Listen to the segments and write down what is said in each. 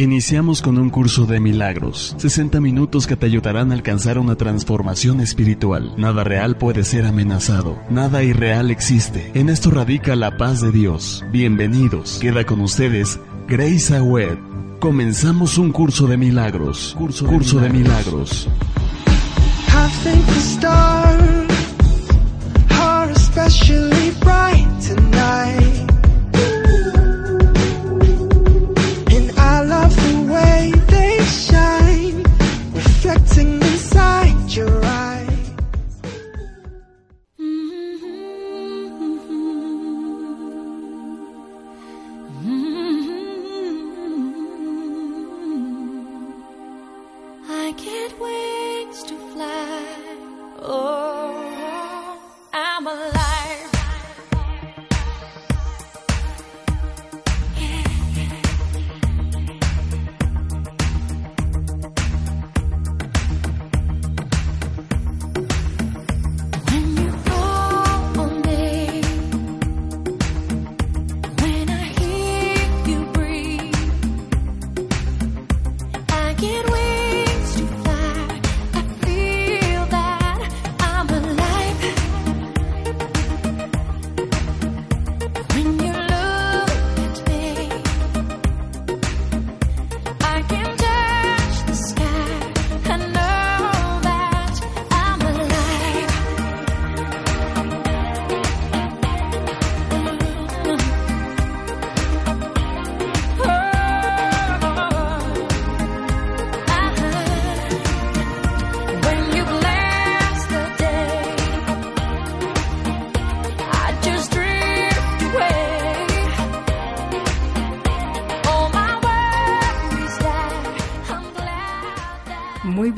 Iniciamos con un curso de milagros, 60 minutos que te ayudarán a alcanzar una transformación espiritual. Nada real puede ser amenazado, nada irreal existe. En esto radica la paz de Dios. Bienvenidos. Queda con ustedes Grace Awed. Comenzamos un curso de milagros. Curso, curso de milagros.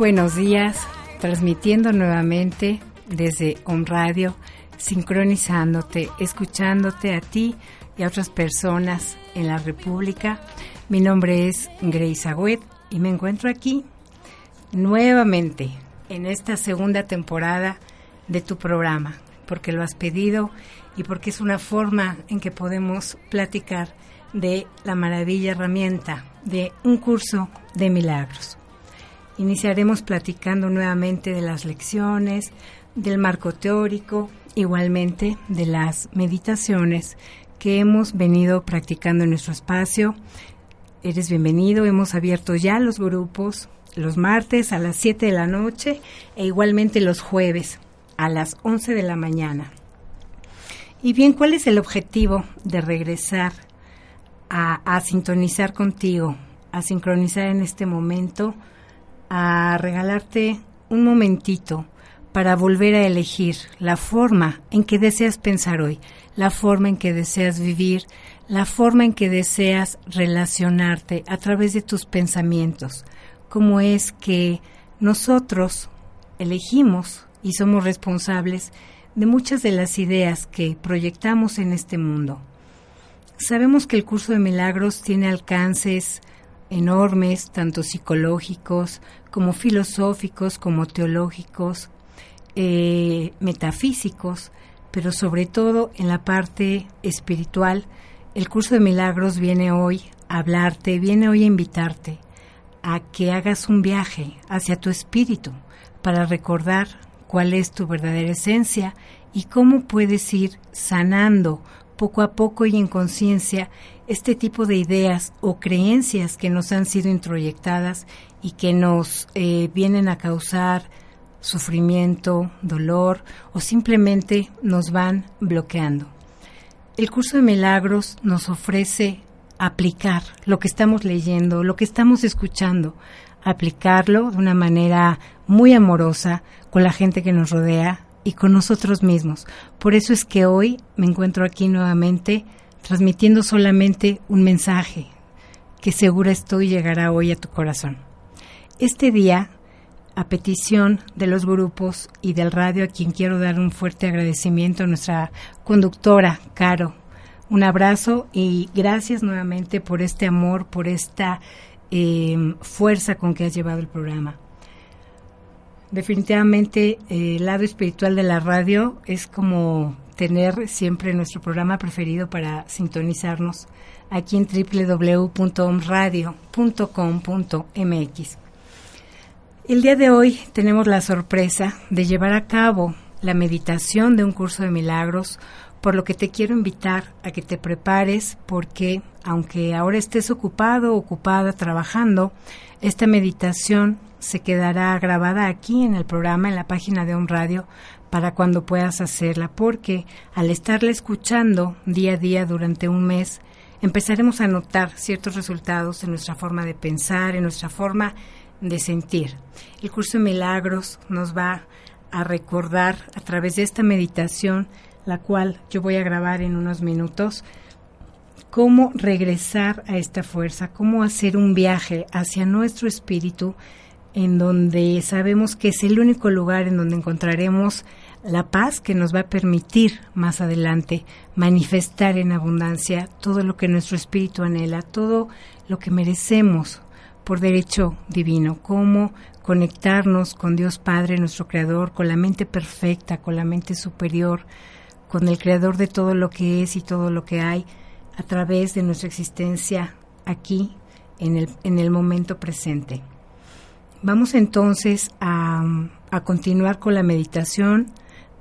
Buenos días, transmitiendo nuevamente desde On Radio, sincronizándote, escuchándote a ti y a otras personas en la República. Mi nombre es Grace Agüed y me encuentro aquí nuevamente en esta segunda temporada de tu programa, porque lo has pedido y porque es una forma en que podemos platicar de la maravilla herramienta de un curso de milagros. Iniciaremos platicando nuevamente de las lecciones, del marco teórico, igualmente de las meditaciones que hemos venido practicando en nuestro espacio. Eres bienvenido, hemos abierto ya los grupos los martes a las 7 de la noche e igualmente los jueves a las 11 de la mañana. Y bien, ¿cuál es el objetivo de regresar a, a sintonizar contigo, a sincronizar en este momento? A regalarte un momentito para volver a elegir la forma en que deseas pensar hoy, la forma en que deseas vivir, la forma en que deseas relacionarte a través de tus pensamientos, cómo es que nosotros elegimos y somos responsables de muchas de las ideas que proyectamos en este mundo. Sabemos que el curso de milagros tiene alcances enormes, tanto psicológicos como filosóficos, como teológicos, eh, metafísicos, pero sobre todo en la parte espiritual. El curso de milagros viene hoy a hablarte, viene hoy a invitarte a que hagas un viaje hacia tu espíritu para recordar cuál es tu verdadera esencia y cómo puedes ir sanando poco a poco y en conciencia este tipo de ideas o creencias que nos han sido introyectadas y que nos eh, vienen a causar sufrimiento, dolor o simplemente nos van bloqueando. El curso de milagros nos ofrece aplicar lo que estamos leyendo, lo que estamos escuchando, aplicarlo de una manera muy amorosa con la gente que nos rodea y con nosotros mismos. Por eso es que hoy me encuentro aquí nuevamente transmitiendo solamente un mensaje que segura estoy llegará hoy a tu corazón. Este día, a petición de los grupos y del radio, a quien quiero dar un fuerte agradecimiento a nuestra conductora, Caro. Un abrazo y gracias nuevamente por este amor, por esta eh, fuerza con que has llevado el programa. Definitivamente eh, el lado espiritual de la radio es como tener siempre nuestro programa preferido para sintonizarnos aquí en www.omradio.com.mx. El día de hoy tenemos la sorpresa de llevar a cabo la meditación de un curso de milagros, por lo que te quiero invitar a que te prepares porque aunque ahora estés ocupado, ocupada, trabajando, esta meditación se quedará grabada aquí en el programa, en la página de un radio, para cuando puedas hacerla, porque al estarla escuchando día a día durante un mes, empezaremos a notar ciertos resultados en nuestra forma de pensar, en nuestra forma de sentir. El curso de milagros nos va a recordar a través de esta meditación, la cual yo voy a grabar en unos minutos, cómo regresar a esta fuerza, cómo hacer un viaje hacia nuestro espíritu en donde sabemos que es el único lugar en donde encontraremos la paz que nos va a permitir más adelante manifestar en abundancia todo lo que nuestro espíritu anhela, todo lo que merecemos por derecho divino, cómo conectarnos con Dios Padre, nuestro Creador, con la mente perfecta, con la mente superior, con el Creador de todo lo que es y todo lo que hay, a través de nuestra existencia aquí, en el, en el momento presente. Vamos entonces a, a continuar con la meditación.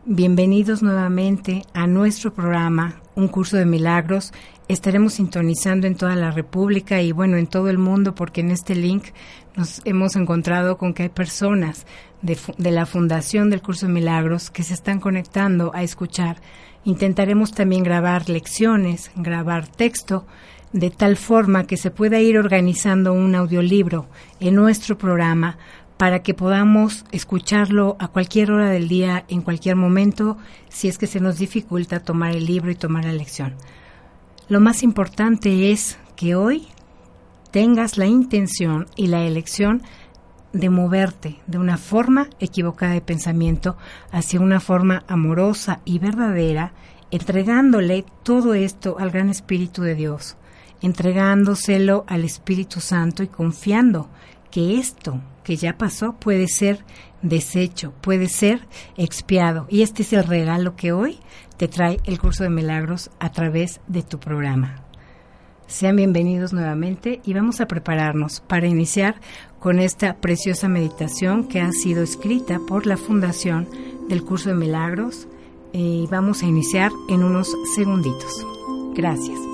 Bienvenidos nuevamente a nuestro programa, Un Curso de Milagros. Estaremos sintonizando en toda la República y bueno, en todo el mundo porque en este link nos hemos encontrado con que hay personas de, la Fundación del Curso de Milagros que se están conectando a escuchar. Intentaremos también grabar lecciones, grabar texto de tal forma que se pueda ir organizando un audiolibro en nuestro programa para que podamos escucharlo a cualquier hora del día, en cualquier momento, si es que se nos dificulta tomar el libro y tomar la lección. Lo más importante es que hoy tengas la intención y la elección de moverte de una forma equivocada de pensamiento hacia una forma amorosa y verdadera, entregándole todo esto al gran Espíritu de Dios entregándoselo al Espíritu Santo y confiando que esto que ya pasó puede ser deshecho, puede ser expiado. Y este es el regalo que hoy te trae el curso de milagros a través de tu programa. Sean bienvenidos nuevamente y vamos a prepararnos para iniciar con esta preciosa meditación que ha sido escrita por la Fundación del Curso de Milagros y vamos a iniciar en unos segunditos. Gracias.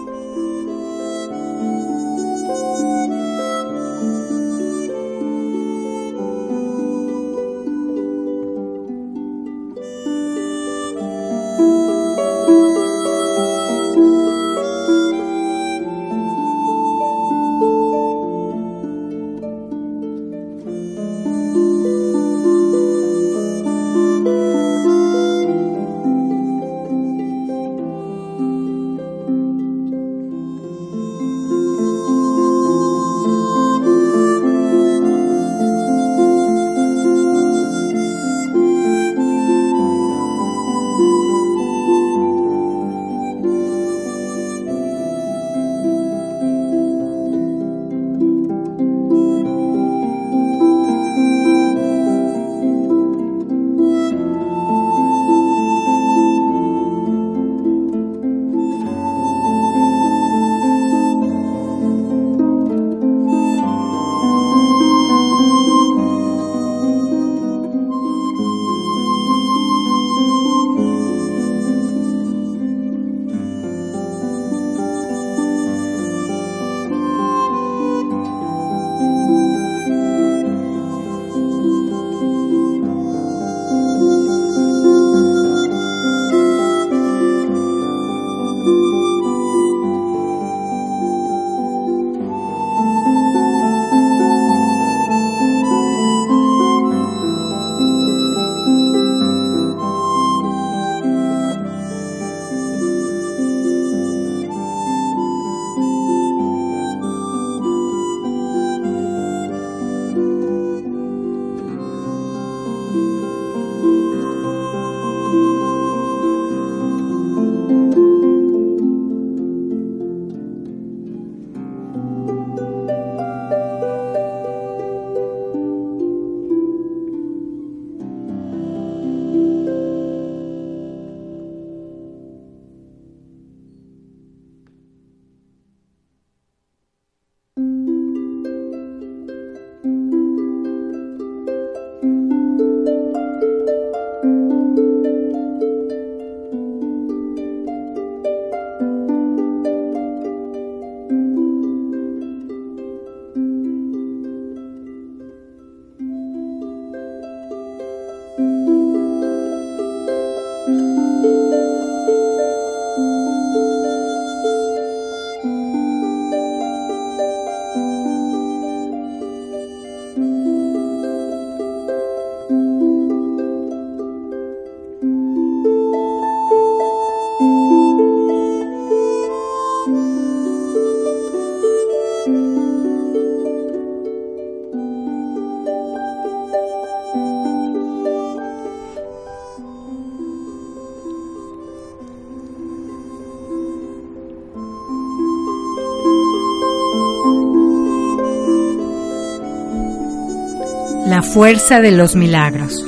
La fuerza de los milagros.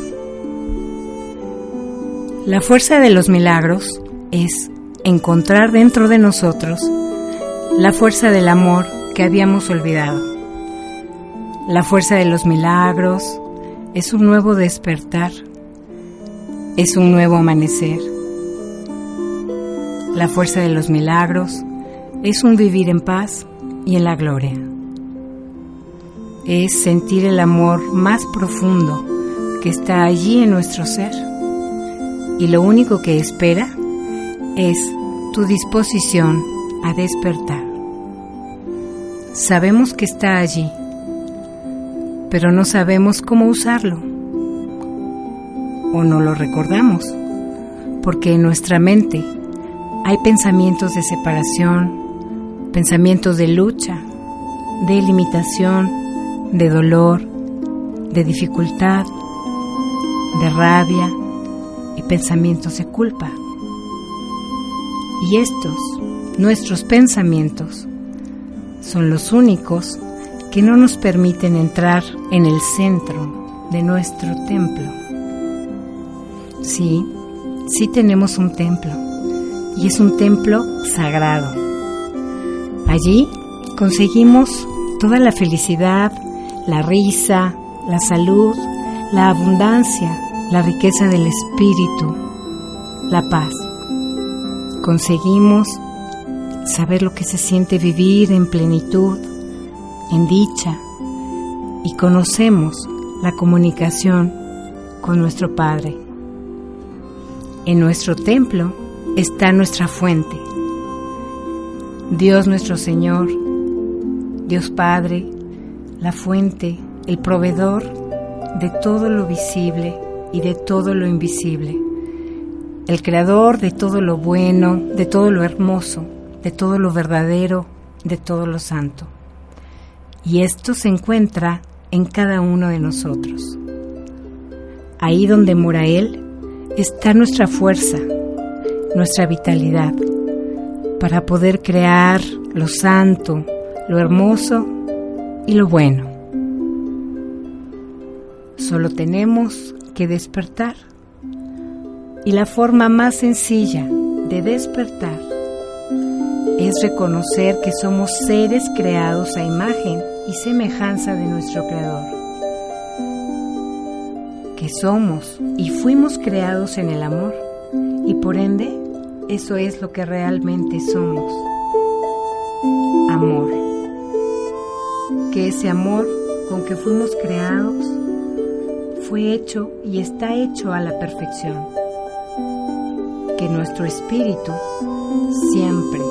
La fuerza de los milagros es encontrar dentro de nosotros la fuerza del amor que habíamos olvidado. La fuerza de los milagros es un nuevo despertar, es un nuevo amanecer. La fuerza de los milagros es un vivir en paz y en la gloria es sentir el amor más profundo que está allí en nuestro ser. Y lo único que espera es tu disposición a despertar. Sabemos que está allí, pero no sabemos cómo usarlo. O no lo recordamos, porque en nuestra mente hay pensamientos de separación, pensamientos de lucha, de limitación, de dolor, de dificultad, de rabia y pensamientos de culpa. Y estos, nuestros pensamientos, son los únicos que no nos permiten entrar en el centro de nuestro templo. Sí, sí tenemos un templo, y es un templo sagrado. Allí conseguimos toda la felicidad, la risa, la salud, la abundancia, la riqueza del espíritu, la paz. Conseguimos saber lo que se siente vivir en plenitud, en dicha, y conocemos la comunicación con nuestro Padre. En nuestro templo está nuestra fuente. Dios nuestro Señor, Dios Padre, la fuente, el proveedor de todo lo visible y de todo lo invisible, el creador de todo lo bueno, de todo lo hermoso, de todo lo verdadero, de todo lo santo. Y esto se encuentra en cada uno de nosotros. Ahí donde mora Él está nuestra fuerza, nuestra vitalidad, para poder crear lo santo, lo hermoso y lo bueno. Solo tenemos que despertar. Y la forma más sencilla de despertar es reconocer que somos seres creados a imagen y semejanza de nuestro Creador. Que somos y fuimos creados en el amor y por ende eso es lo que realmente somos. Amor que ese amor con que fuimos creados fue hecho y está hecho a la perfección. Que nuestro espíritu siempre,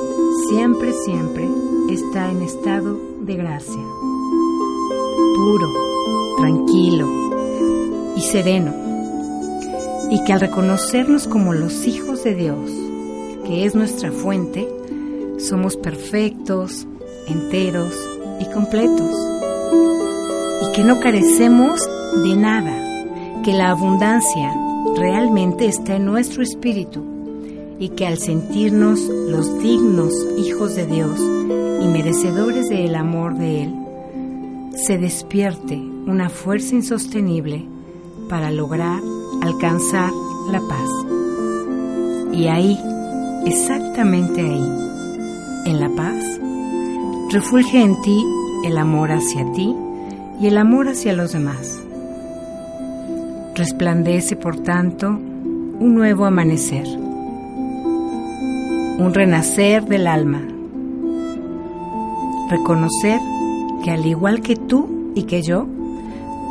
siempre, siempre está en estado de gracia, puro, tranquilo y sereno. Y que al reconocernos como los hijos de Dios, que es nuestra fuente, somos perfectos, enteros, y completos. Y que no carecemos de nada, que la abundancia realmente está en nuestro espíritu y que al sentirnos los dignos hijos de Dios y merecedores del amor de Él, se despierte una fuerza insostenible para lograr alcanzar la paz. Y ahí, exactamente ahí, en la paz, Refulge en ti el amor hacia ti y el amor hacia los demás. Resplandece, por tanto, un nuevo amanecer, un renacer del alma. Reconocer que al igual que tú y que yo,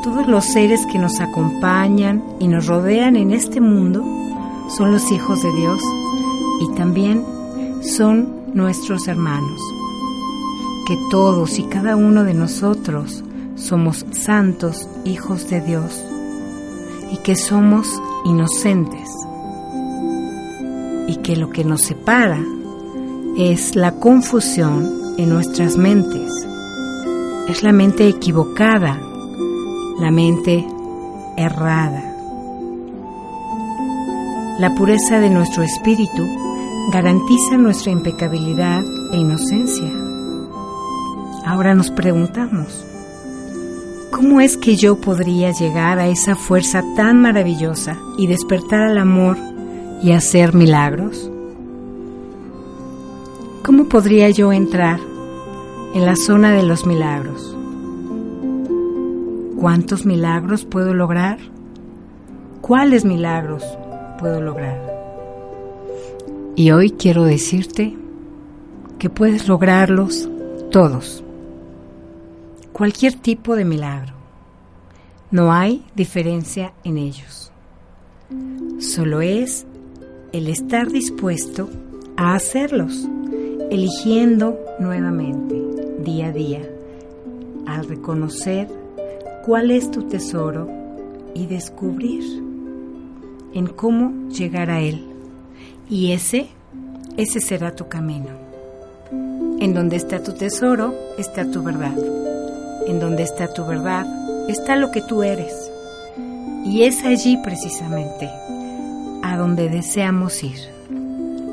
todos los seres que nos acompañan y nos rodean en este mundo son los hijos de Dios y también son nuestros hermanos que todos y cada uno de nosotros somos santos hijos de Dios y que somos inocentes y que lo que nos separa es la confusión en nuestras mentes, es la mente equivocada, la mente errada. La pureza de nuestro espíritu garantiza nuestra impecabilidad e inocencia. Ahora nos preguntamos, ¿Cómo es que yo podría llegar a esa fuerza tan maravillosa y despertar al amor y hacer milagros? ¿Cómo podría yo entrar en la zona de los milagros? ¿Cuántos milagros puedo lograr? ¿Cuáles milagros puedo lograr? Y hoy quiero decirte que puedes lograrlos todos cualquier tipo de milagro. No hay diferencia en ellos. Solo es el estar dispuesto a hacerlos, eligiendo nuevamente, día a día, al reconocer cuál es tu tesoro y descubrir en cómo llegar a él. Y ese, ese será tu camino. En donde está tu tesoro, está tu verdad en donde está tu verdad, está lo que tú eres. Y es allí precisamente a donde deseamos ir,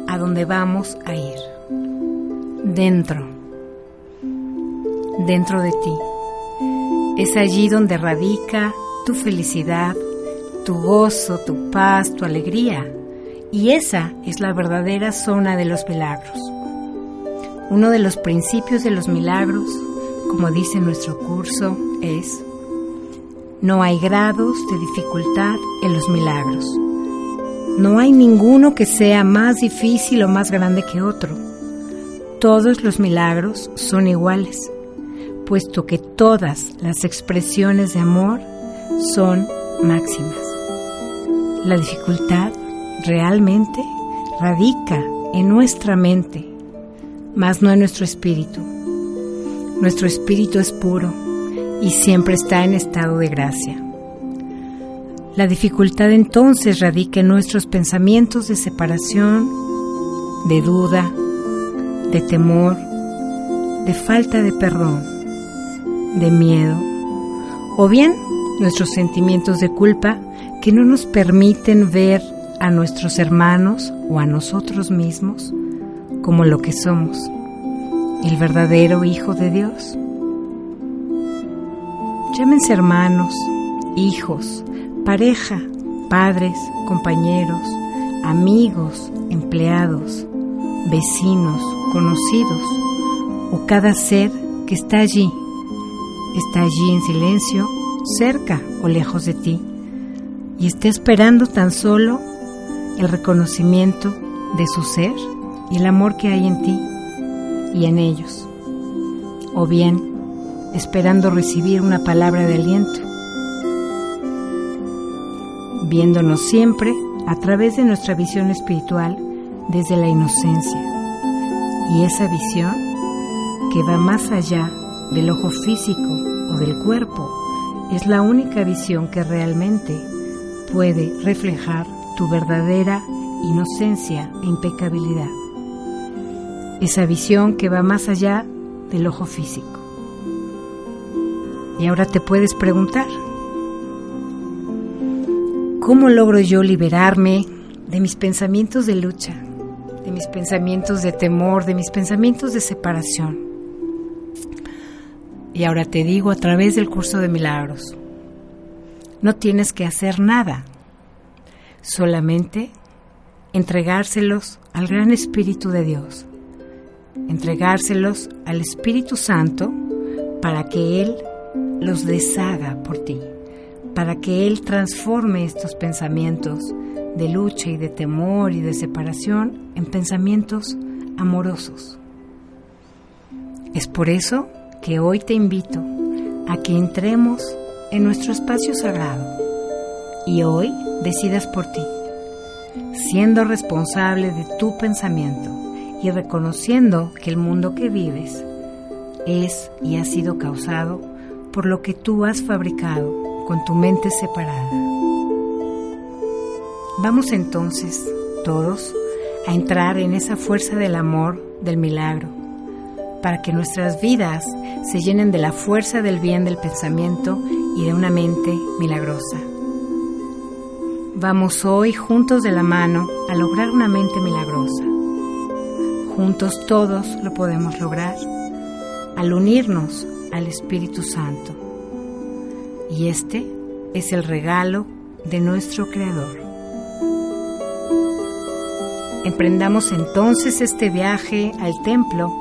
a donde vamos a ir. Dentro, dentro de ti. Es allí donde radica tu felicidad, tu gozo, tu paz, tu alegría. Y esa es la verdadera zona de los milagros. Uno de los principios de los milagros como dice nuestro curso, es, no hay grados de dificultad en los milagros. No hay ninguno que sea más difícil o más grande que otro. Todos los milagros son iguales, puesto que todas las expresiones de amor son máximas. La dificultad realmente radica en nuestra mente, más no en nuestro espíritu. Nuestro espíritu es puro y siempre está en estado de gracia. La dificultad entonces radica en nuestros pensamientos de separación, de duda, de temor, de falta de perdón, de miedo, o bien nuestros sentimientos de culpa que no nos permiten ver a nuestros hermanos o a nosotros mismos como lo que somos el verdadero Hijo de Dios. Llámense hermanos, hijos, pareja, padres, compañeros, amigos, empleados, vecinos, conocidos, o cada ser que está allí, está allí en silencio, cerca o lejos de ti, y está esperando tan solo el reconocimiento de su ser y el amor que hay en ti y en ellos, o bien esperando recibir una palabra de aliento, viéndonos siempre a través de nuestra visión espiritual desde la inocencia, y esa visión que va más allá del ojo físico o del cuerpo es la única visión que realmente puede reflejar tu verdadera inocencia e impecabilidad esa visión que va más allá del ojo físico. Y ahora te puedes preguntar, ¿cómo logro yo liberarme de mis pensamientos de lucha, de mis pensamientos de temor, de mis pensamientos de separación? Y ahora te digo a través del curso de milagros, no tienes que hacer nada, solamente entregárselos al gran Espíritu de Dios entregárselos al Espíritu Santo para que Él los deshaga por ti, para que Él transforme estos pensamientos de lucha y de temor y de separación en pensamientos amorosos. Es por eso que hoy te invito a que entremos en nuestro espacio sagrado y hoy decidas por ti, siendo responsable de tu pensamiento y reconociendo que el mundo que vives es y ha sido causado por lo que tú has fabricado con tu mente separada. Vamos entonces todos a entrar en esa fuerza del amor, del milagro, para que nuestras vidas se llenen de la fuerza del bien del pensamiento y de una mente milagrosa. Vamos hoy juntos de la mano a lograr una mente milagrosa Juntos todos lo podemos lograr al unirnos al Espíritu Santo, y este es el regalo de nuestro Creador. Emprendamos entonces este viaje al templo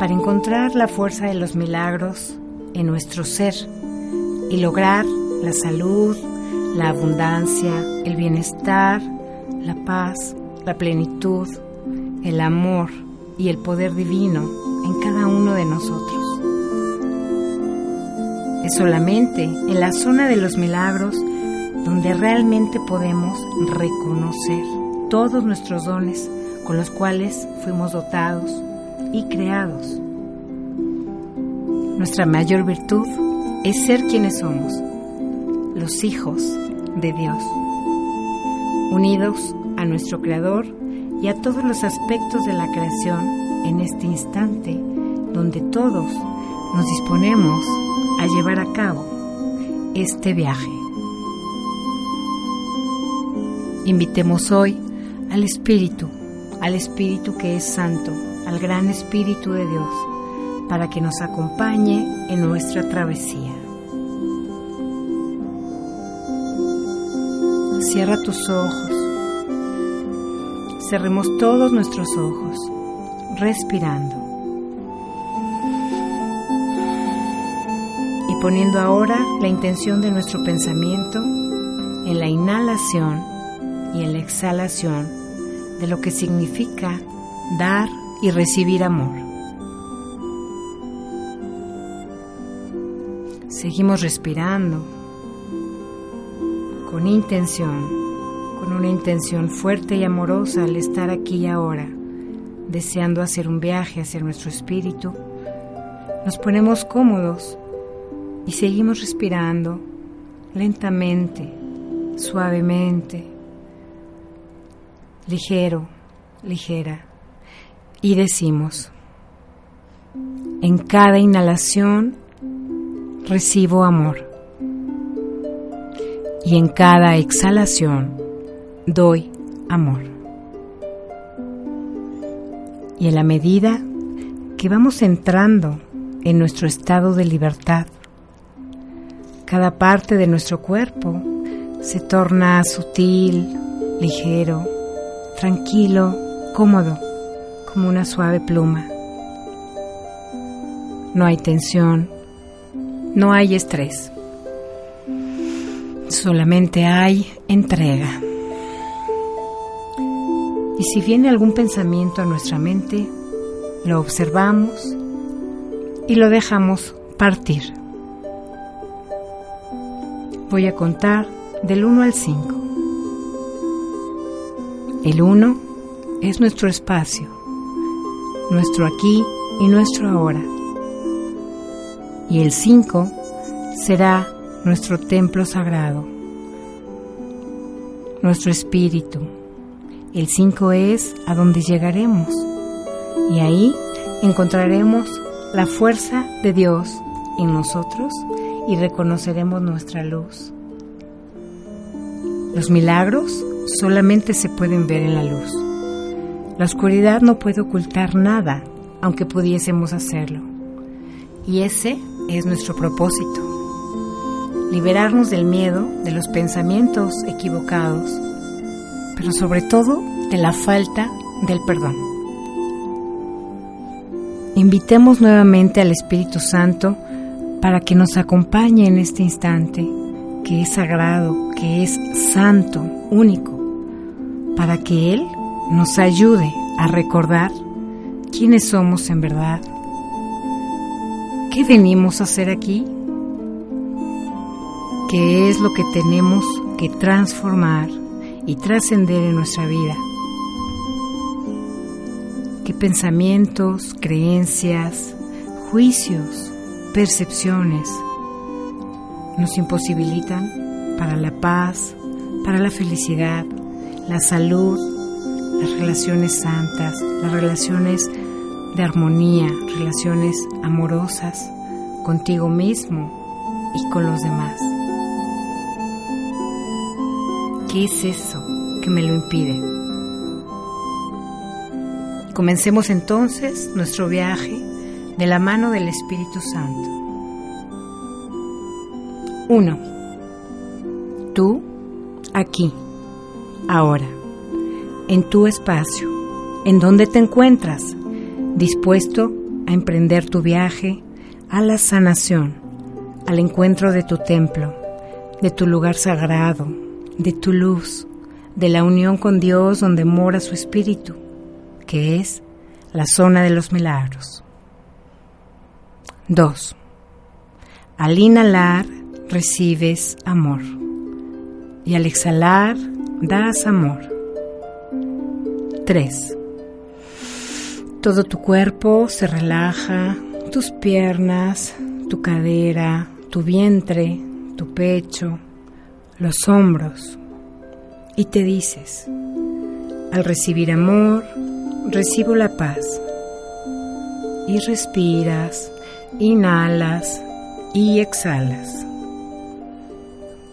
para encontrar la fuerza de los milagros en nuestro ser y lograr la salud, la abundancia, el bienestar, la paz, la plenitud, el amor y el poder divino en cada uno de nosotros. Es solamente en la zona de los milagros donde realmente podemos reconocer todos nuestros dones con los cuales fuimos dotados y creados. Nuestra mayor virtud es ser quienes somos, los hijos de Dios, unidos a nuestro Creador y a todos los aspectos de la creación en este instante donde todos nos disponemos a llevar a cabo este viaje. Invitemos hoy al Espíritu, al Espíritu que es Santo, al gran Espíritu de Dios, para que nos acompañe en nuestra travesía. Cierra tus ojos. Cerremos todos nuestros ojos, respirando. Y poniendo ahora la intención de nuestro pensamiento en la inhalación y en la exhalación de lo que significa dar y recibir amor. Seguimos respirando con intención, una intención fuerte y amorosa al estar aquí y ahora, deseando hacer un viaje hacia nuestro espíritu. Nos ponemos cómodos y seguimos respirando lentamente, suavemente, ligero, ligera. Y decimos, en cada inhalación recibo amor. Y en cada exhalación doy amor. Y en la medida que vamos entrando en nuestro estado de libertad, cada parte de nuestro cuerpo se torna sutil, ligero, tranquilo, cómodo, como una suave pluma. No hay tensión, no hay estrés, solamente hay entrega. Y si viene algún pensamiento a nuestra mente, lo observamos y lo dejamos partir. Voy a contar del 1 al 5. El uno es nuestro espacio, nuestro aquí y nuestro ahora. Y el cinco será nuestro templo sagrado, nuestro espíritu. El cinco es a donde llegaremos y ahí encontraremos la fuerza de Dios en nosotros y reconoceremos nuestra luz. Los milagros solamente se pueden ver en la luz. La oscuridad no puede ocultar nada, aunque pudiésemos hacerlo. Y ese es nuestro propósito. Liberarnos del miedo, de los pensamientos equivocados, pero sobre todo de la falta del perdón. Invitemos nuevamente al Espíritu Santo para que nos acompañe en este instante, que es sagrado, que es santo, único para que Él nos ayude a recordar quiénes somos en verdad, qué venimos a hacer aquí, qué es lo que tenemos que transformar y trascender en nuestra vida, qué pensamientos, creencias, juicios, percepciones nos imposibilitan para la paz, para la felicidad, la salud, las relaciones santas, las relaciones de armonía, relaciones amorosas contigo mismo y con los demás. ¿Qué es eso que me lo impide? Comencemos entonces nuestro viaje de la mano del Espíritu Santo. 1. Tú, aquí, ahora, en tu espacio, en donde te encuentras, dispuesto a emprender tu viaje a la sanación, al encuentro de tu templo, de tu lugar sagrado, de tu luz, de la unión con Dios donde mora su espíritu, que es la zona de los milagros. 2. Al inhalar recibes amor y al exhalar das amor. 3. Todo tu cuerpo se relaja, tus piernas, tu cadera, tu vientre, tu pecho, los hombros, y te dices, al recibir amor, recibo la paz. Y respiras, inhalas y exhalas.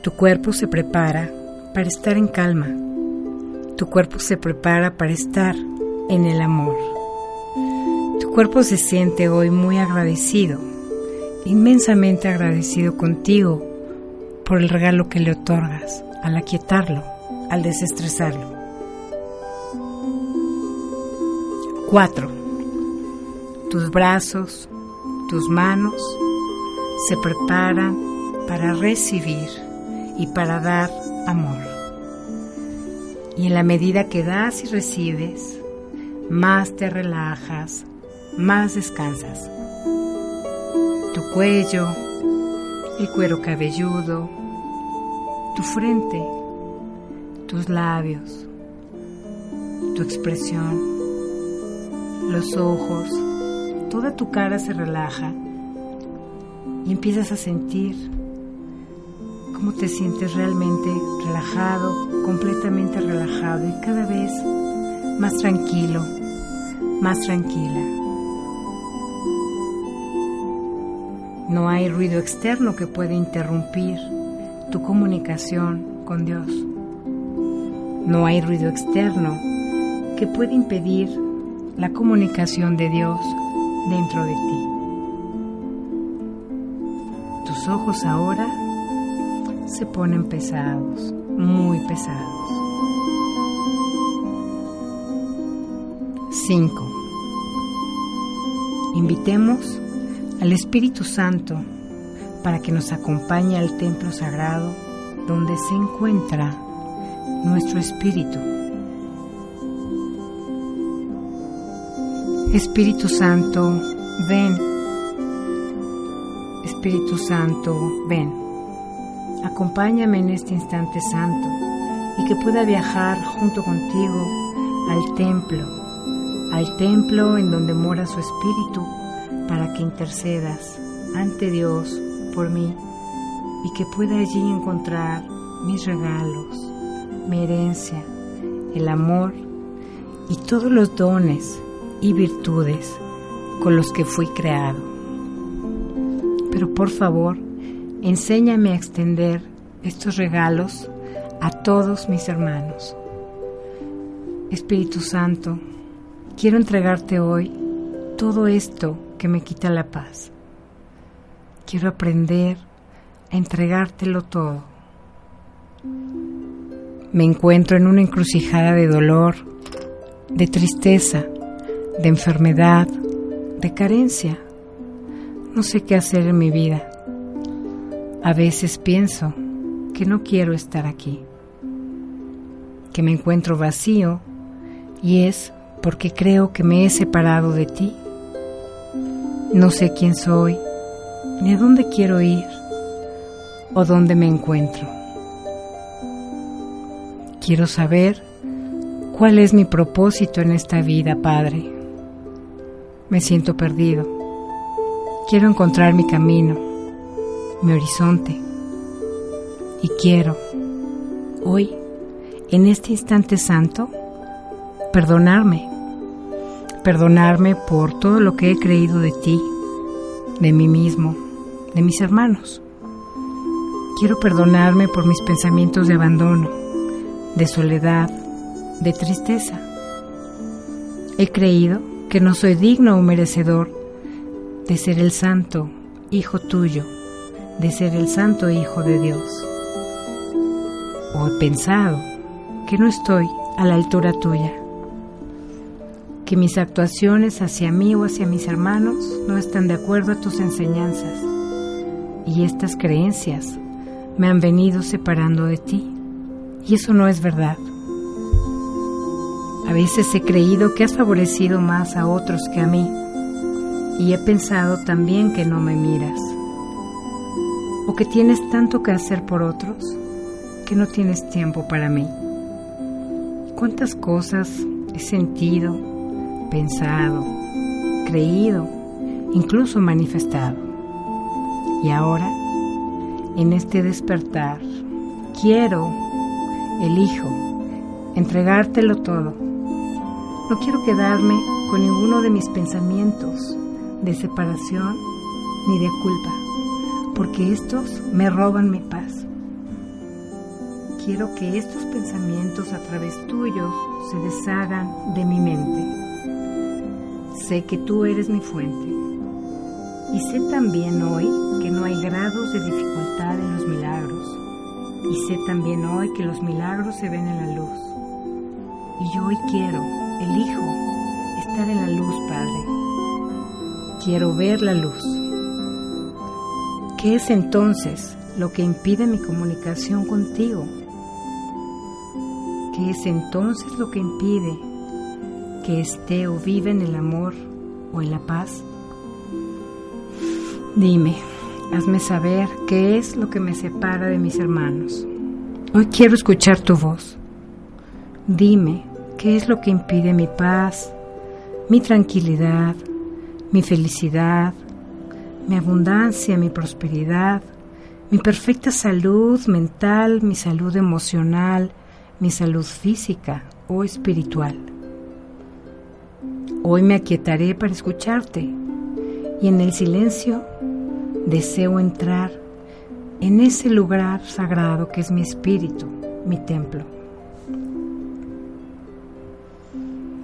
Tu cuerpo se prepara para estar en calma. Tu cuerpo se prepara para estar en el amor. Tu cuerpo se siente hoy muy agradecido, inmensamente agradecido contigo por el regalo que le otorgas al aquietarlo, al desestresarlo. 4. Tus brazos, tus manos se preparan para recibir y para dar amor. Y en la medida que das y recibes, más te relajas, más descansas. Tu cuello, el cuero cabelludo, tu frente, tus labios, tu expresión, los ojos, toda tu cara se relaja y empiezas a sentir cómo te sientes realmente relajado, completamente relajado y cada vez más tranquilo, más tranquila. No hay ruido externo que pueda interrumpir tu comunicación con Dios. No hay ruido externo que pueda impedir la comunicación de Dios dentro de ti. Tus ojos ahora se ponen pesados, muy pesados. 5. Invitemos al Espíritu Santo para que nos acompañe al templo sagrado donde se encuentra nuestro espíritu. Espíritu Santo, ven. Espíritu Santo, ven. Acompáñame en este instante santo y que pueda viajar junto contigo al templo, al templo en donde mora su espíritu para que intercedas ante Dios por mí y que pueda allí encontrar mis regalos, mi herencia, el amor y todos los dones y virtudes con los que fui creado. Pero por favor, enséñame a extender estos regalos a todos mis hermanos. Espíritu Santo, quiero entregarte hoy todo esto que me quita la paz. Quiero aprender a entregártelo todo. Me encuentro en una encrucijada de dolor, de tristeza, de enfermedad, de carencia. No sé qué hacer en mi vida. A veces pienso que no quiero estar aquí, que me encuentro vacío y es porque creo que me he separado de ti. No sé quién soy, ni a dónde quiero ir o dónde me encuentro. Quiero saber cuál es mi propósito en esta vida, Padre. Me siento perdido. Quiero encontrar mi camino, mi horizonte. Y quiero, hoy, en este instante santo, perdonarme. Perdonarme por todo lo que he creído de ti, de mí mismo, de mis hermanos. Quiero perdonarme por mis pensamientos de abandono, de soledad, de tristeza. He creído que no soy digno o merecedor de ser el santo Hijo tuyo, de ser el santo Hijo de Dios. O he pensado que no estoy a la altura tuya, que mis actuaciones hacia mí o hacia mis hermanos no están de acuerdo a tus enseñanzas y estas creencias me han venido separando de ti. Y eso no es verdad. A veces he creído que has favorecido más a otros que a mí y he pensado también que no me miras o que tienes tanto que hacer por otros que no tienes tiempo para mí. ¿Cuántas cosas he sentido, pensado, creído, incluso manifestado? Y ahora, en este despertar, quiero, elijo, entregártelo todo. No quiero quedarme con ninguno de mis pensamientos de separación ni de culpa, porque estos me roban mi paz. Quiero que estos pensamientos a través tuyo se deshagan de mi mente. Sé que tú eres mi fuente. Y sé también hoy que no hay grados de dificultad en los milagros. Y sé también hoy que los milagros se ven en la luz. Y yo hoy quiero, elijo, estar en la luz, Padre quiero ver la luz. ¿Qué es entonces lo que impide mi comunicación contigo? ¿Qué es entonces lo que impide que esté o viva en el amor o en la paz? Dime, hazme saber qué es lo que me separa de mis hermanos. Hoy quiero escuchar tu voz. Dime, ¿qué es lo que impide mi paz, mi tranquilidad, mi felicidad, mi abundancia, mi prosperidad, mi perfecta salud mental, mi salud emocional, mi salud física o espiritual. Hoy me aquietaré para escucharte y en el silencio deseo entrar en ese lugar sagrado que es mi espíritu, mi templo.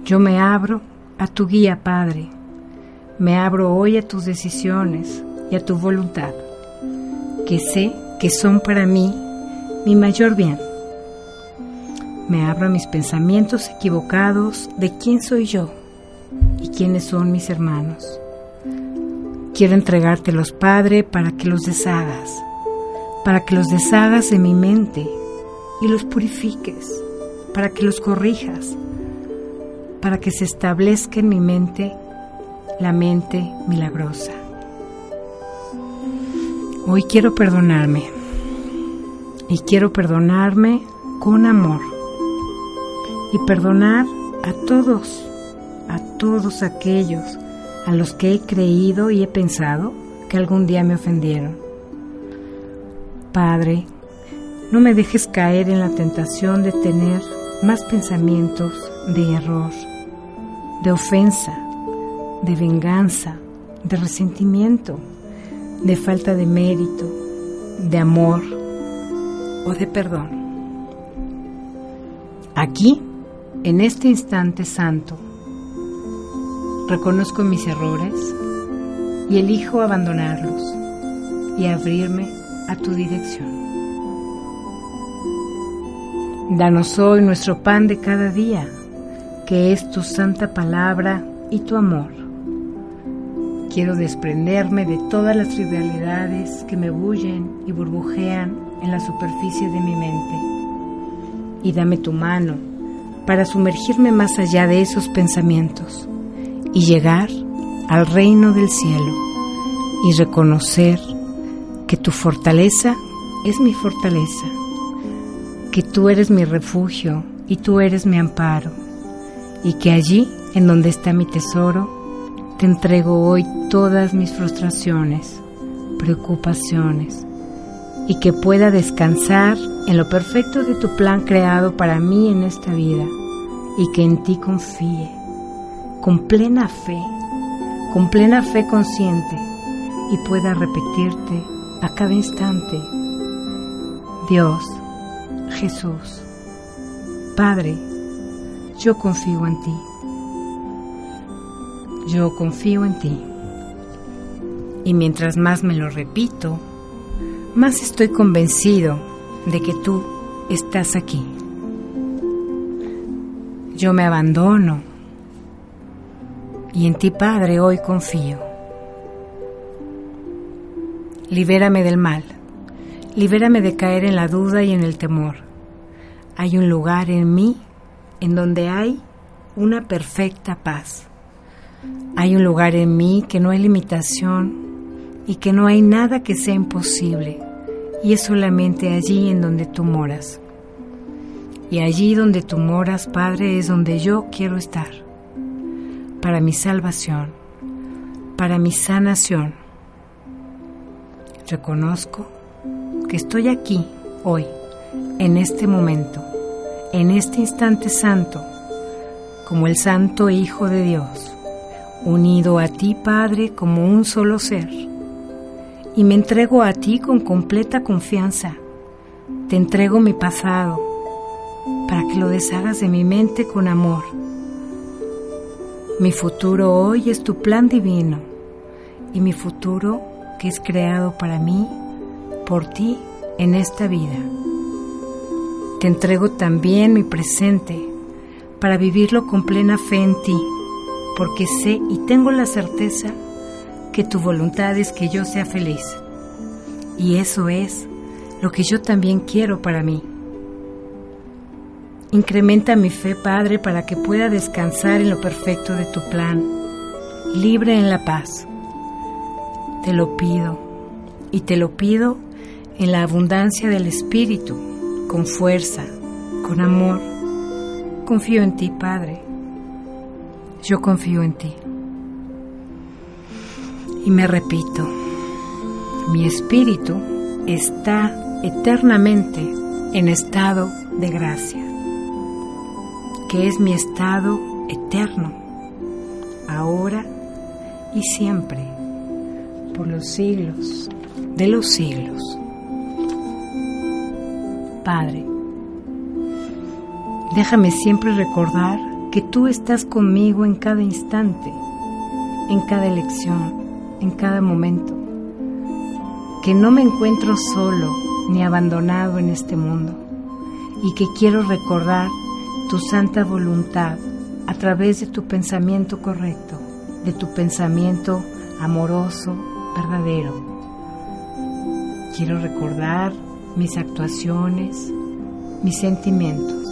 Yo me abro a tu guía, Padre me abro hoy a tus decisiones y a tu voluntad, que sé que son para mí mi mayor bien. Me abro a mis pensamientos equivocados de quién soy yo y quiénes son mis hermanos. Quiero entregártelos, Padre, para que los deshagas, para que los deshagas de mi mente y los purifiques, para que los corrijas, para que se establezca en mi mente la mente milagrosa. Hoy quiero perdonarme y quiero perdonarme con amor y perdonar a todos, a todos aquellos a los que he creído y he pensado que algún día me ofendieron. Padre, no me dejes caer en la tentación de tener más pensamientos de error, de ofensa, de venganza, de resentimiento, de falta de mérito, de amor o de perdón. Aquí, en este instante santo, reconozco mis errores y elijo abandonarlos y abrirme a tu dirección. Danos hoy nuestro pan de cada día, que es tu santa palabra y tu amor. Quiero desprenderme de todas las trivialidades que me bullen y burbujean en la superficie de mi mente. Y dame tu mano para sumergirme más allá de esos pensamientos y llegar al reino del cielo y reconocer que tu fortaleza es mi fortaleza, que tú eres mi refugio y tú eres mi amparo, y que allí, en donde está mi tesoro, te entrego hoy todas mis frustraciones, preocupaciones, y que pueda descansar en lo perfecto de tu plan creado para mí en esta vida, y que en ti confíe, con plena fe, con plena fe consciente, y pueda repetirte a cada instante, Dios, Jesús, Padre, yo confío en ti yo confío en ti. Y mientras más me lo repito, más estoy convencido de que tú estás aquí. Yo me abandono y en ti, Padre, hoy confío. Libérame del mal, libérame de caer en la duda y en el temor. Hay un lugar en mí en donde hay una perfecta paz. Hay un lugar en mí que no hay limitación y que no hay nada que sea imposible, y es solamente allí en donde tú moras. Y allí donde tú moras, Padre, es donde yo quiero estar, para mi salvación, para mi sanación. Reconozco que estoy aquí, hoy, en este momento, en este instante santo, como el Santo Hijo de Dios, unido a ti, Padre, como un solo ser. Y me entrego a ti con completa confianza. Te entrego mi pasado para que lo deshagas de mi mente con amor. Mi futuro hoy es tu plan divino y mi futuro que es creado para mí, por ti, en esta vida. Te entrego también mi presente para vivirlo con plena fe en ti, porque sé y tengo la certeza que tu voluntad es que yo sea feliz. Y eso es lo que yo también quiero para mí. Incrementa mi fe, Padre, para que pueda descansar en lo perfecto de tu plan, libre en la paz. Te lo pido, y te lo pido en la abundancia del Espíritu, con fuerza, con amor. Confío en ti, Padre. Yo confío en ti. Y me repito, mi espíritu está eternamente en estado de gracia que es mi estado eterno, ahora y siempre, por los siglos de los siglos. Padre, déjame siempre recordar que tú estás conmigo en cada instante, en cada elección, en cada momento, que no me encuentro solo ni abandonado en este mundo y que quiero recordar tu santa voluntad a través de tu pensamiento correcto, de tu pensamiento amoroso, verdadero. Quiero recordar mis actuaciones, mis sentimientos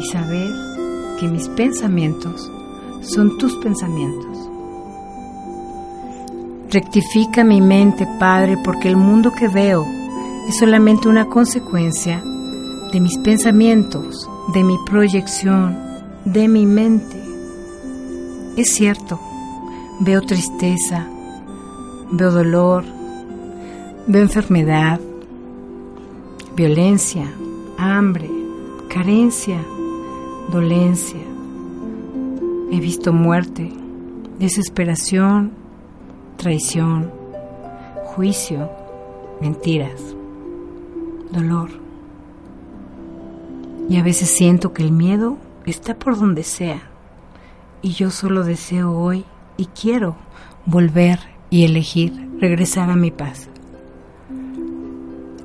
y saber que mis pensamientos son tus pensamientos. Rectifica mi mente, Padre, porque el mundo que veo es solamente una consecuencia de mis pensamientos de mi proyección, de mi mente. Es cierto, veo tristeza, veo dolor, veo enfermedad, violencia, hambre, carencia, dolencia. He visto muerte, desesperación, traición, juicio, mentiras, dolor. Y a veces siento que el miedo está por donde sea. Y yo solo deseo hoy y quiero volver y elegir regresar a mi paz.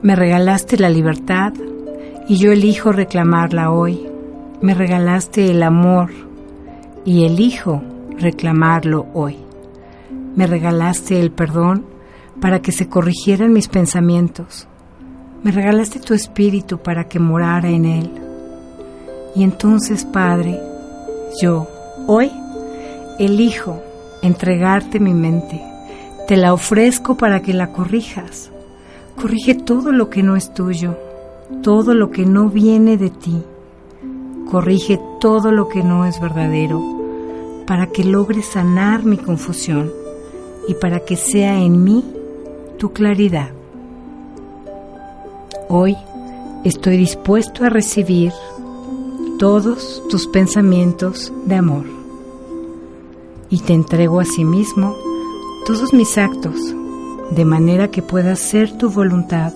Me regalaste la libertad y yo elijo reclamarla hoy. Me regalaste el amor y elijo reclamarlo hoy. Me regalaste el perdón para que se corrigieran mis pensamientos. Me regalaste tu espíritu para que morara en él. Y entonces, Padre, yo hoy elijo entregarte mi mente. Te la ofrezco para que la corrijas. Corrige todo lo que no es tuyo, todo lo que no viene de ti. Corrige todo lo que no es verdadero, para que logre sanar mi confusión y para que sea en mí tu claridad. Hoy estoy dispuesto a recibir todos tus pensamientos de amor y te entrego a sí mismo todos mis actos de manera que pueda ser tu voluntad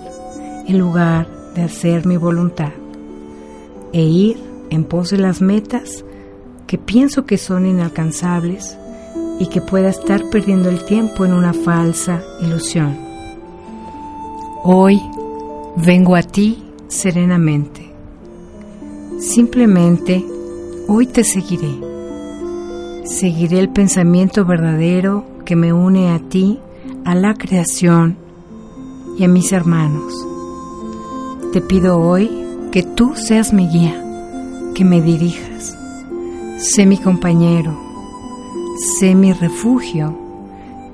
en lugar de hacer mi voluntad e ir en pos de las metas que pienso que son inalcanzables y que pueda estar perdiendo el tiempo en una falsa ilusión. Hoy vengo a ti serenamente. Simplemente hoy te seguiré. Seguiré el pensamiento verdadero que me une a ti, a la creación y a mis hermanos. Te pido hoy que tú seas mi guía, que me dirijas. Sé mi compañero, sé mi refugio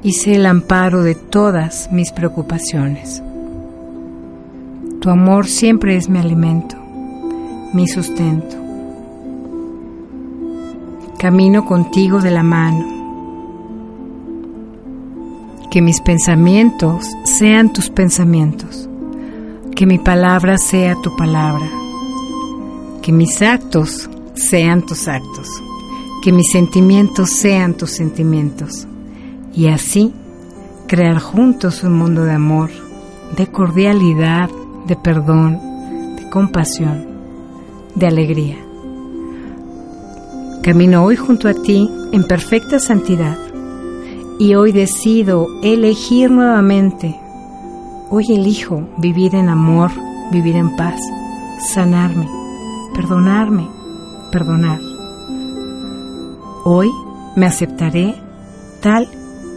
y sé el amparo de todas mis preocupaciones. Tu amor siempre es mi alimento, mi sustento. Camino contigo de la mano. Que mis pensamientos sean tus pensamientos. Que mi palabra sea tu palabra. Que mis actos sean tus actos. Que mis sentimientos sean tus sentimientos. Y así crear juntos un mundo de amor, de cordialidad, de perdón, de compasión, de alegría. Camino hoy junto a ti en perfecta santidad y hoy decido elegir nuevamente. Hoy elijo vivir en amor, vivir en paz, sanarme, perdonarme, perdonar. Hoy me aceptaré tal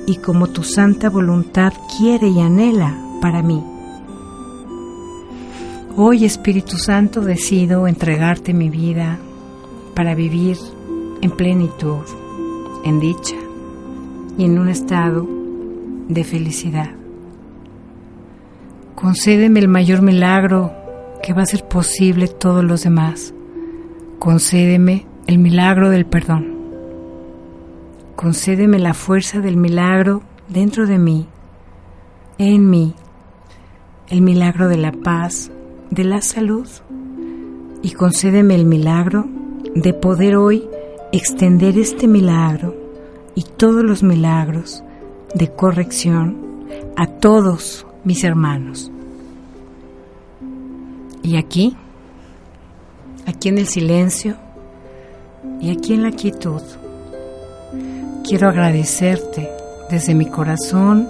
y como tu santa voluntad quiere y anhela para mí. Hoy Espíritu Santo decido entregarte mi vida para vivir en plenitud, en dicha y en un estado de felicidad. Concédeme el mayor milagro que va a ser posible todos los demás. Concédeme el milagro del perdón. Concédeme la fuerza del milagro dentro de mí, en mí, el milagro de la paz, de la salud y concédeme el milagro de poder hoy extender este milagro y todos los milagros de corrección a todos mis hermanos. Y aquí, aquí en el silencio y aquí en la quietud, quiero agradecerte desde mi corazón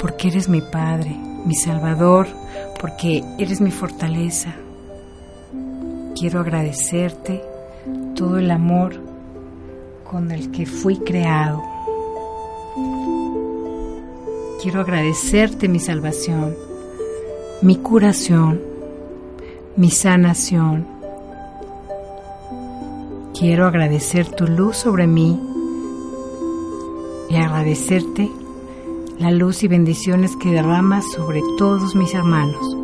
porque eres mi Padre, mi Salvador, porque eres mi fortaleza. Quiero agradecerte todo el amor con el que fui creado. Quiero agradecerte mi salvación, mi curación, mi sanación. Quiero agradecer tu luz sobre mí y agradecerte la luz y bendiciones que derramas sobre todos mis hermanos.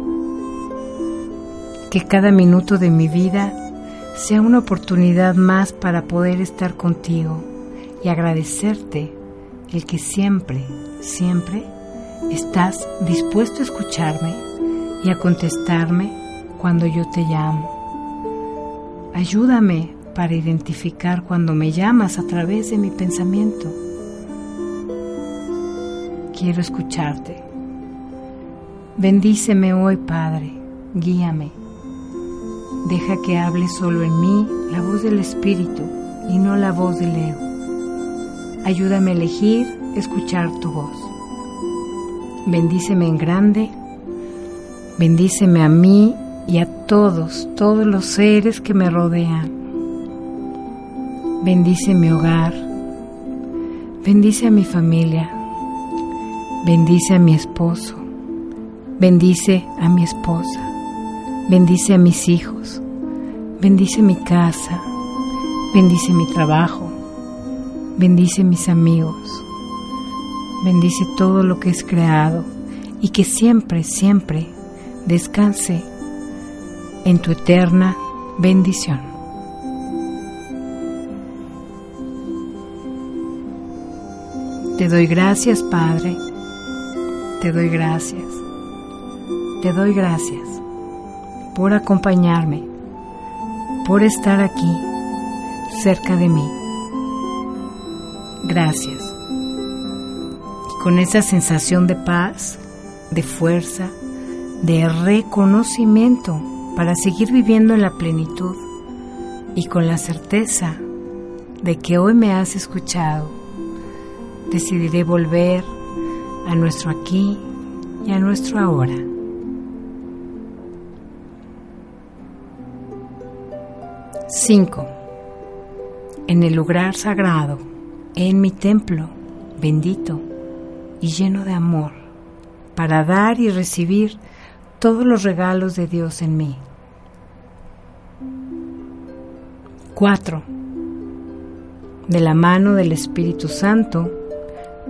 Que cada minuto de mi vida sea una oportunidad más para poder estar contigo y agradecerte el que siempre, siempre estás dispuesto a escucharme y a contestarme cuando yo te llamo. Ayúdame para identificar cuando me llamas a través de mi pensamiento quiero escucharte. Bendíceme hoy, Padre, guíame. Deja que hable solo en mí la voz del Espíritu y no la voz del ego. Ayúdame a elegir escuchar tu voz. Bendíceme en grande, bendíceme a mí y a todos, todos los seres que me rodean. Bendice mi hogar, bendice a mi familia, Bendice a mi esposo, bendice a mi esposa, bendice a mis hijos, bendice mi casa, bendice mi trabajo, bendice mis amigos, bendice todo lo que es creado y que siempre, siempre descanse en tu eterna bendición. Te doy gracias, Padre te doy gracias. Te doy gracias por acompañarme, por estar aquí, cerca de mí. Gracias. Y con esa sensación de paz, de fuerza, de reconocimiento para seguir viviendo en la plenitud y con la certeza de que hoy me has escuchado, decidiré volver a nuestro aquí y a nuestro ahora. Cinco. En el lugar sagrado, en mi templo, bendito y lleno de amor, para dar y recibir todos los regalos de Dios en mí. 4. De la mano del Espíritu Santo,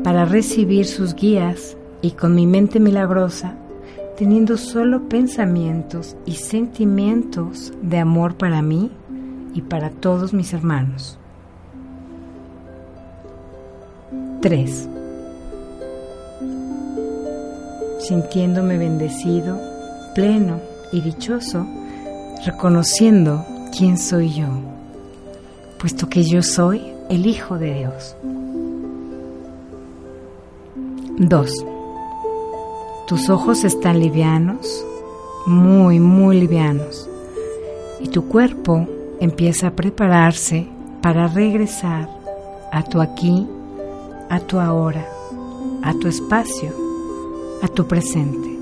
para recibir sus guías y con mi mente milagrosa, teniendo solo pensamientos y sentimientos de amor para mí y para todos mis hermanos. 3. Sintiéndome bendecido, pleno y dichoso, reconociendo quién soy yo, puesto que yo soy el Hijo de Dios. 2. Tus ojos están livianos, muy, muy livianos, y tu cuerpo empieza a prepararse para regresar a tu aquí, a tu ahora, a tu espacio, a tu presente.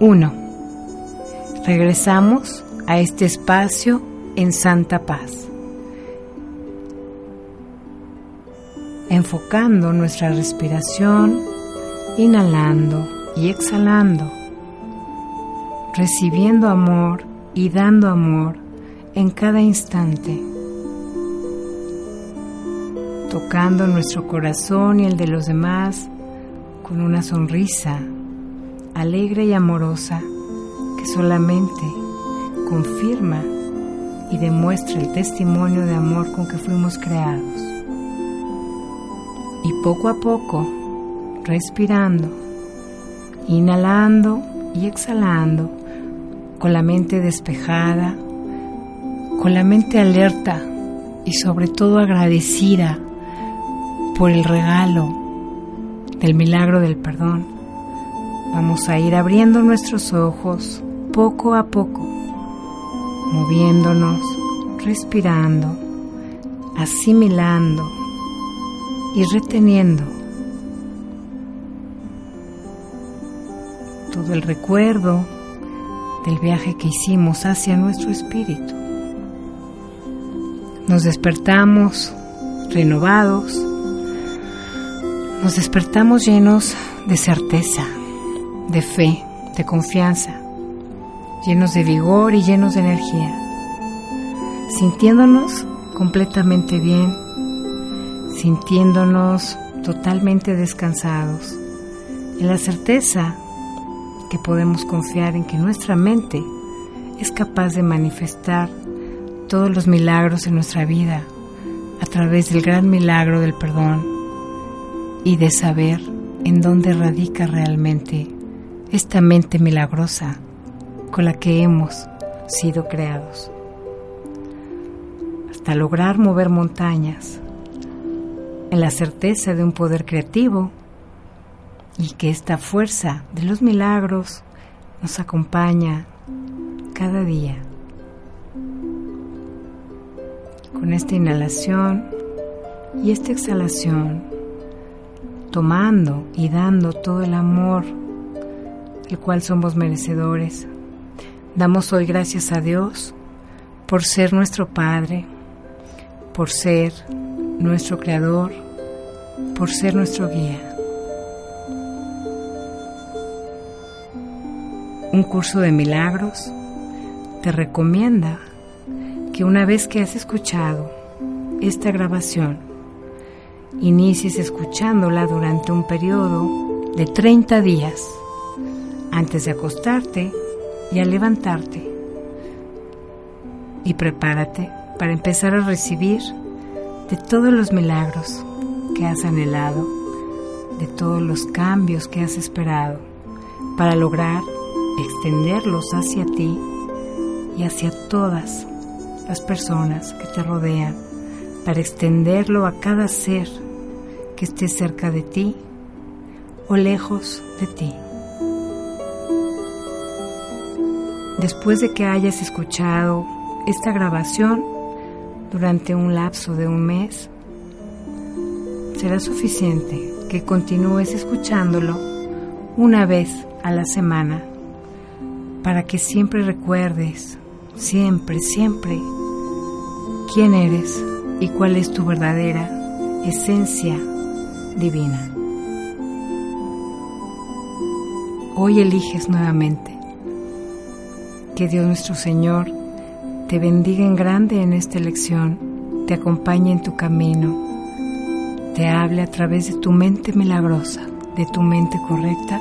Uno. Regresamos a este espacio en santa paz. Enfocando nuestra respiración, inhalando y exhalando, recibiendo amor y dando amor en cada instante, tocando nuestro corazón y el de los demás con una sonrisa alegre y amorosa que solamente confirma y demuestra el testimonio de amor con que fuimos creados y poco a poco, respirando, inhalando y exhalando, con la mente despejada, con la mente alerta y sobre todo agradecida por el regalo del milagro del perdón. Vamos a ir abriendo nuestros ojos poco a poco, moviéndonos, respirando, asimilando y reteniendo todo el recuerdo del viaje que hicimos hacia nuestro espíritu. Nos despertamos renovados, nos despertamos llenos de certeza, de fe, de confianza, llenos de vigor y llenos de energía, sintiéndonos completamente bien sintiéndonos totalmente descansados, en la certeza que podemos confiar en que nuestra mente es capaz de manifestar todos los milagros en nuestra vida a través del gran milagro del perdón y de saber en dónde radica realmente esta mente milagrosa con la que hemos sido creados. Hasta lograr mover montañas, en la certeza de un poder creativo y que esta fuerza de los milagros nos acompaña cada día. Con esta inhalación y esta exhalación, tomando y dando todo el amor del cual somos merecedores, damos hoy gracias a Dios por ser nuestro Padre, por ser nuestro Creador, por ser nuestro guía. Un curso de milagros te recomienda que una vez que has escuchado esta grabación, inicies escuchándola durante un periodo de 30 días antes de acostarte y al levantarte. Y prepárate para empezar a recibir de todos los milagros que has anhelado, de todos los cambios que has esperado, para lograr extenderlos hacia ti y hacia todas las personas que te rodean, para extenderlo a cada ser que esté cerca de ti o lejos de ti. Después de que hayas escuchado esta grabación, durante un lapso de un mes, será suficiente que continúes escuchándolo una vez a la semana para que siempre recuerdes, siempre, siempre, quién eres y cuál es tu verdadera esencia divina. Hoy eliges nuevamente. Que Dios nuestro Señor te bendiga en grande en esta elección, te acompañe en tu camino, te hable a través de tu mente milagrosa, de tu mente correcta,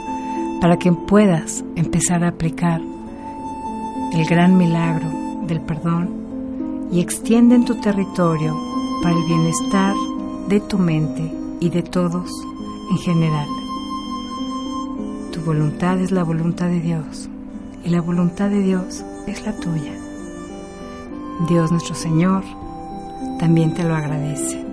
para que puedas empezar a aplicar el gran milagro del perdón y extiende en tu territorio para el bienestar de tu mente y de todos en general. Tu voluntad es la voluntad de Dios y la voluntad de Dios es la tuya. Dios nuestro Señor también te lo agradece.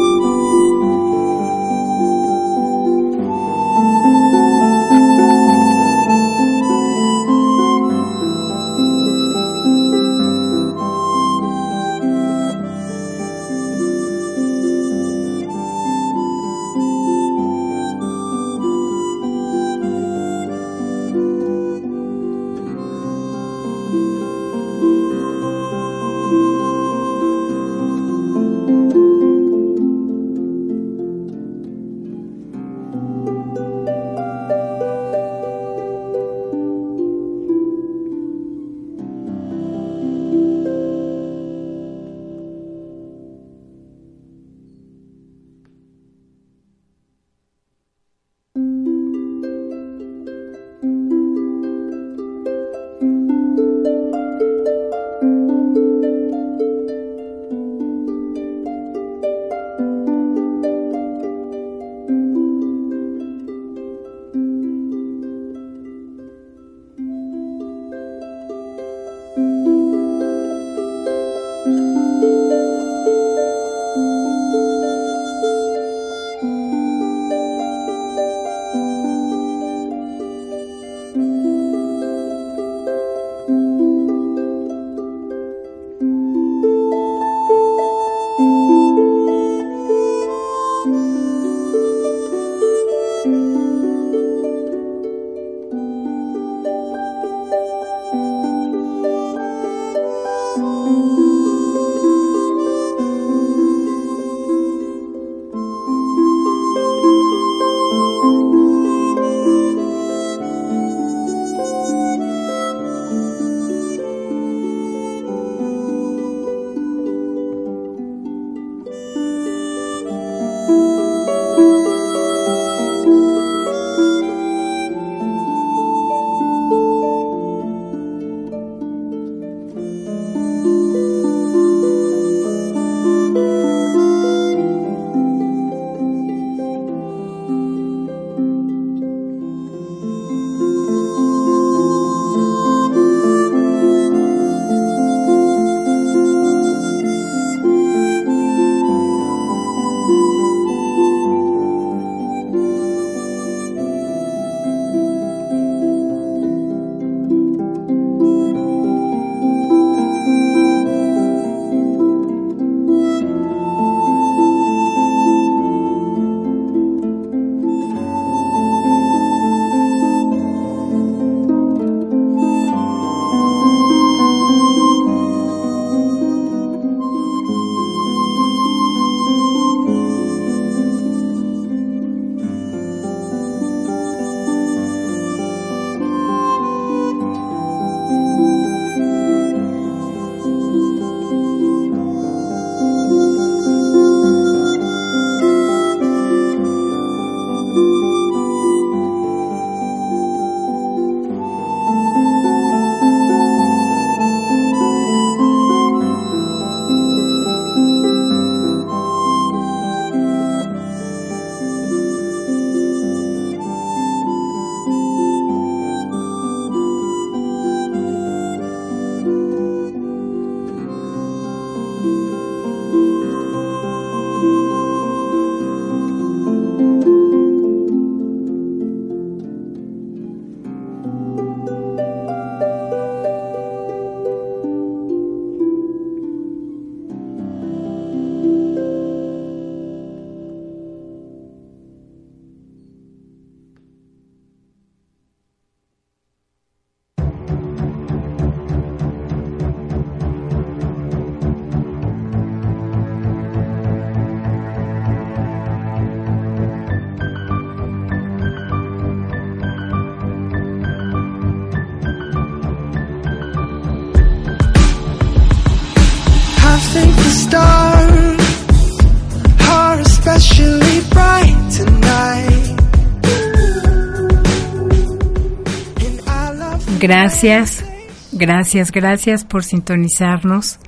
Gracias, gracias, gracias por sintonizarnos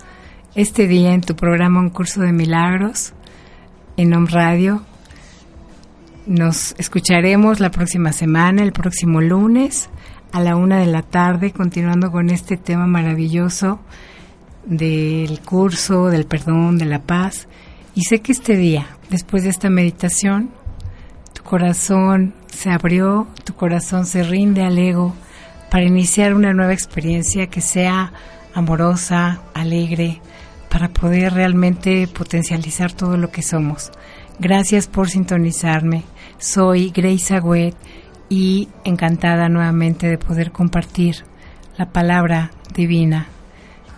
este día en tu programa Un Curso de Milagros en Home Radio. Nos escucharemos la próxima semana, el próximo lunes a la una de la tarde, continuando con este tema maravilloso del curso, del perdón, de la paz. Y sé que este día, después de esta meditación, tu corazón se abrió, tu corazón se rinde al ego para iniciar una nueva experiencia que sea amorosa, alegre, para poder realmente potencializar todo lo que somos. Gracias por sintonizarme. Soy Grace Agüet y encantada nuevamente de poder compartir la palabra divina,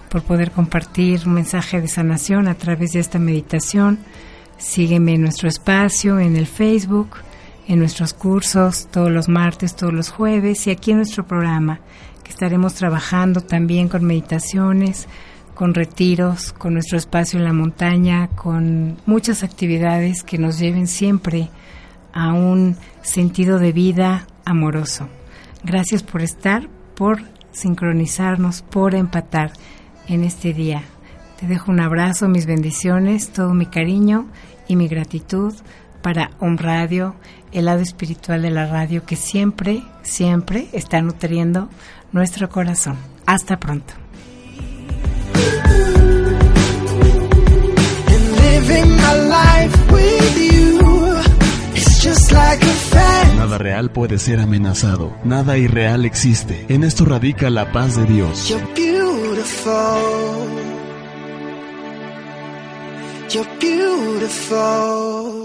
por poder compartir un mensaje de sanación a través de esta meditación. Sígueme en nuestro espacio, en el Facebook, en nuestros cursos, todos los martes, todos los jueves y aquí en nuestro programa, que estaremos trabajando también con meditaciones, con retiros, con nuestro espacio en la montaña, con muchas actividades que nos lleven siempre a un sentido de vida amoroso. Gracias por estar, por sincronizarnos, por empatar en este día. Te dejo un abrazo, mis bendiciones, todo mi cariño y mi gratitud para un Radio, el lado espiritual de la radio que siempre, siempre está nutriendo nuestro corazón. Hasta pronto. Nada real puede ser amenazado, nada irreal existe. En esto radica la paz de Dios. You're beautiful. You're beautiful.